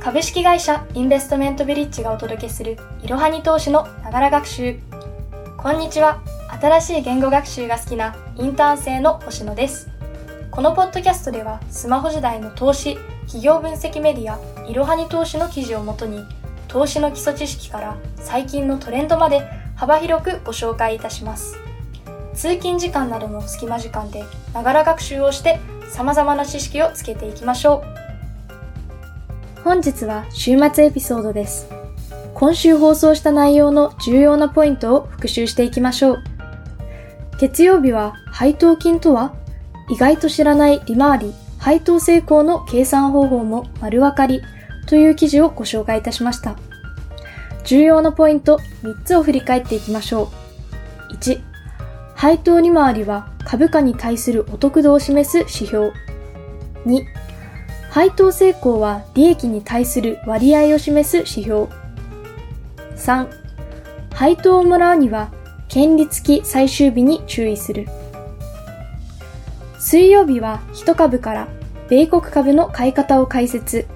株式会社インベストメントビリッジがお届けするいろはに投資のながら学習。こんにちは。新しい言語学習が好きなインターン生の星野です。このポッドキャストではスマホ時代の投資、企業分析メディア、いろはに投資の記事をもとに投資の基礎知識から最近のトレンドまで幅広くご紹介いたします。通勤時間などの隙間時間でながら学習をして様々な知識をつけていきましょう。本日は週末エピソードです。今週放送した内容の重要なポイントを復習していきましょう。月曜日は配当金とは？意外と知らない利回り、配当成功の計算方法も丸分かりという記事をご紹介いたしました。重要なポイント3つを振り返っていきましょう。1、配当利回りは株価に対するお得度を示す指標。2、配当成功は利益に対する割合を示す指標。3、配当をもらうには権利付き最終日に注意する。水曜日は1株から米国株の買い方を解説、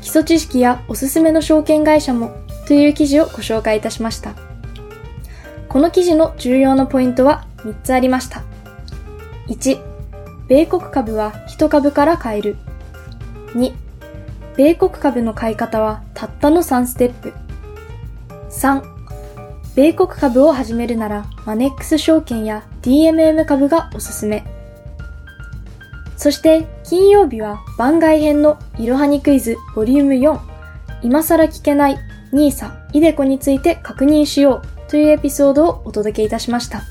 基礎知識やおすすめの証券会社もという記事をご紹介いたしました。この記事の重要なポイントは3つありました。1、米国株は1株から買える。2、米国株の買い方はたったの3ステップ。3、米国株を始めるならマネックス証券や DMM 株がおすすめ。そして金曜日は番外編のいろはにクイズボリューム4今更聞けない NISA、イデコについて確認しようというエピソードをお届けいたしました。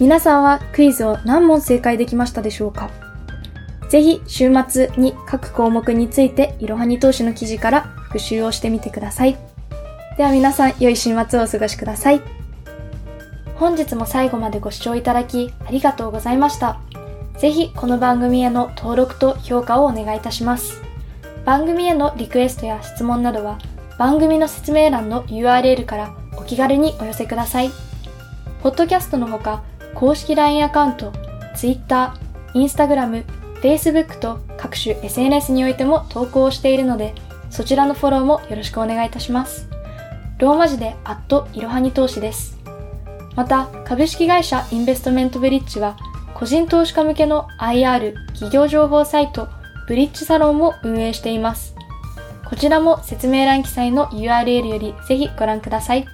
皆さんはクイズを何問正解できましたでしょうか？ぜひ週末に各項目についていろはに投資の記事から復習をしてみてください。では皆さん、良い週末をお過ごしください。本日も最後までご視聴いただき、ありがとうございました。ぜひ、この番組への登録と評価をお願いいたします。番組へのリクエストや質問などは、番組の説明欄の URL からお気軽にお寄せください。ポッドキャストのほか、公式 LINE アカウント、Twitter、Instagram、Facebook と各種 SNS においても投稿をしているので、そちらのフォローもよろしくお願いいたします。ローマ字でアットいろはに投資です。また、株式会社インベストメントブリッジは、個人投資家向けの IR 企業情報サイト、ブリッジサロンを運営しています。こちらも説明欄記載の URL よりぜひご覧ください。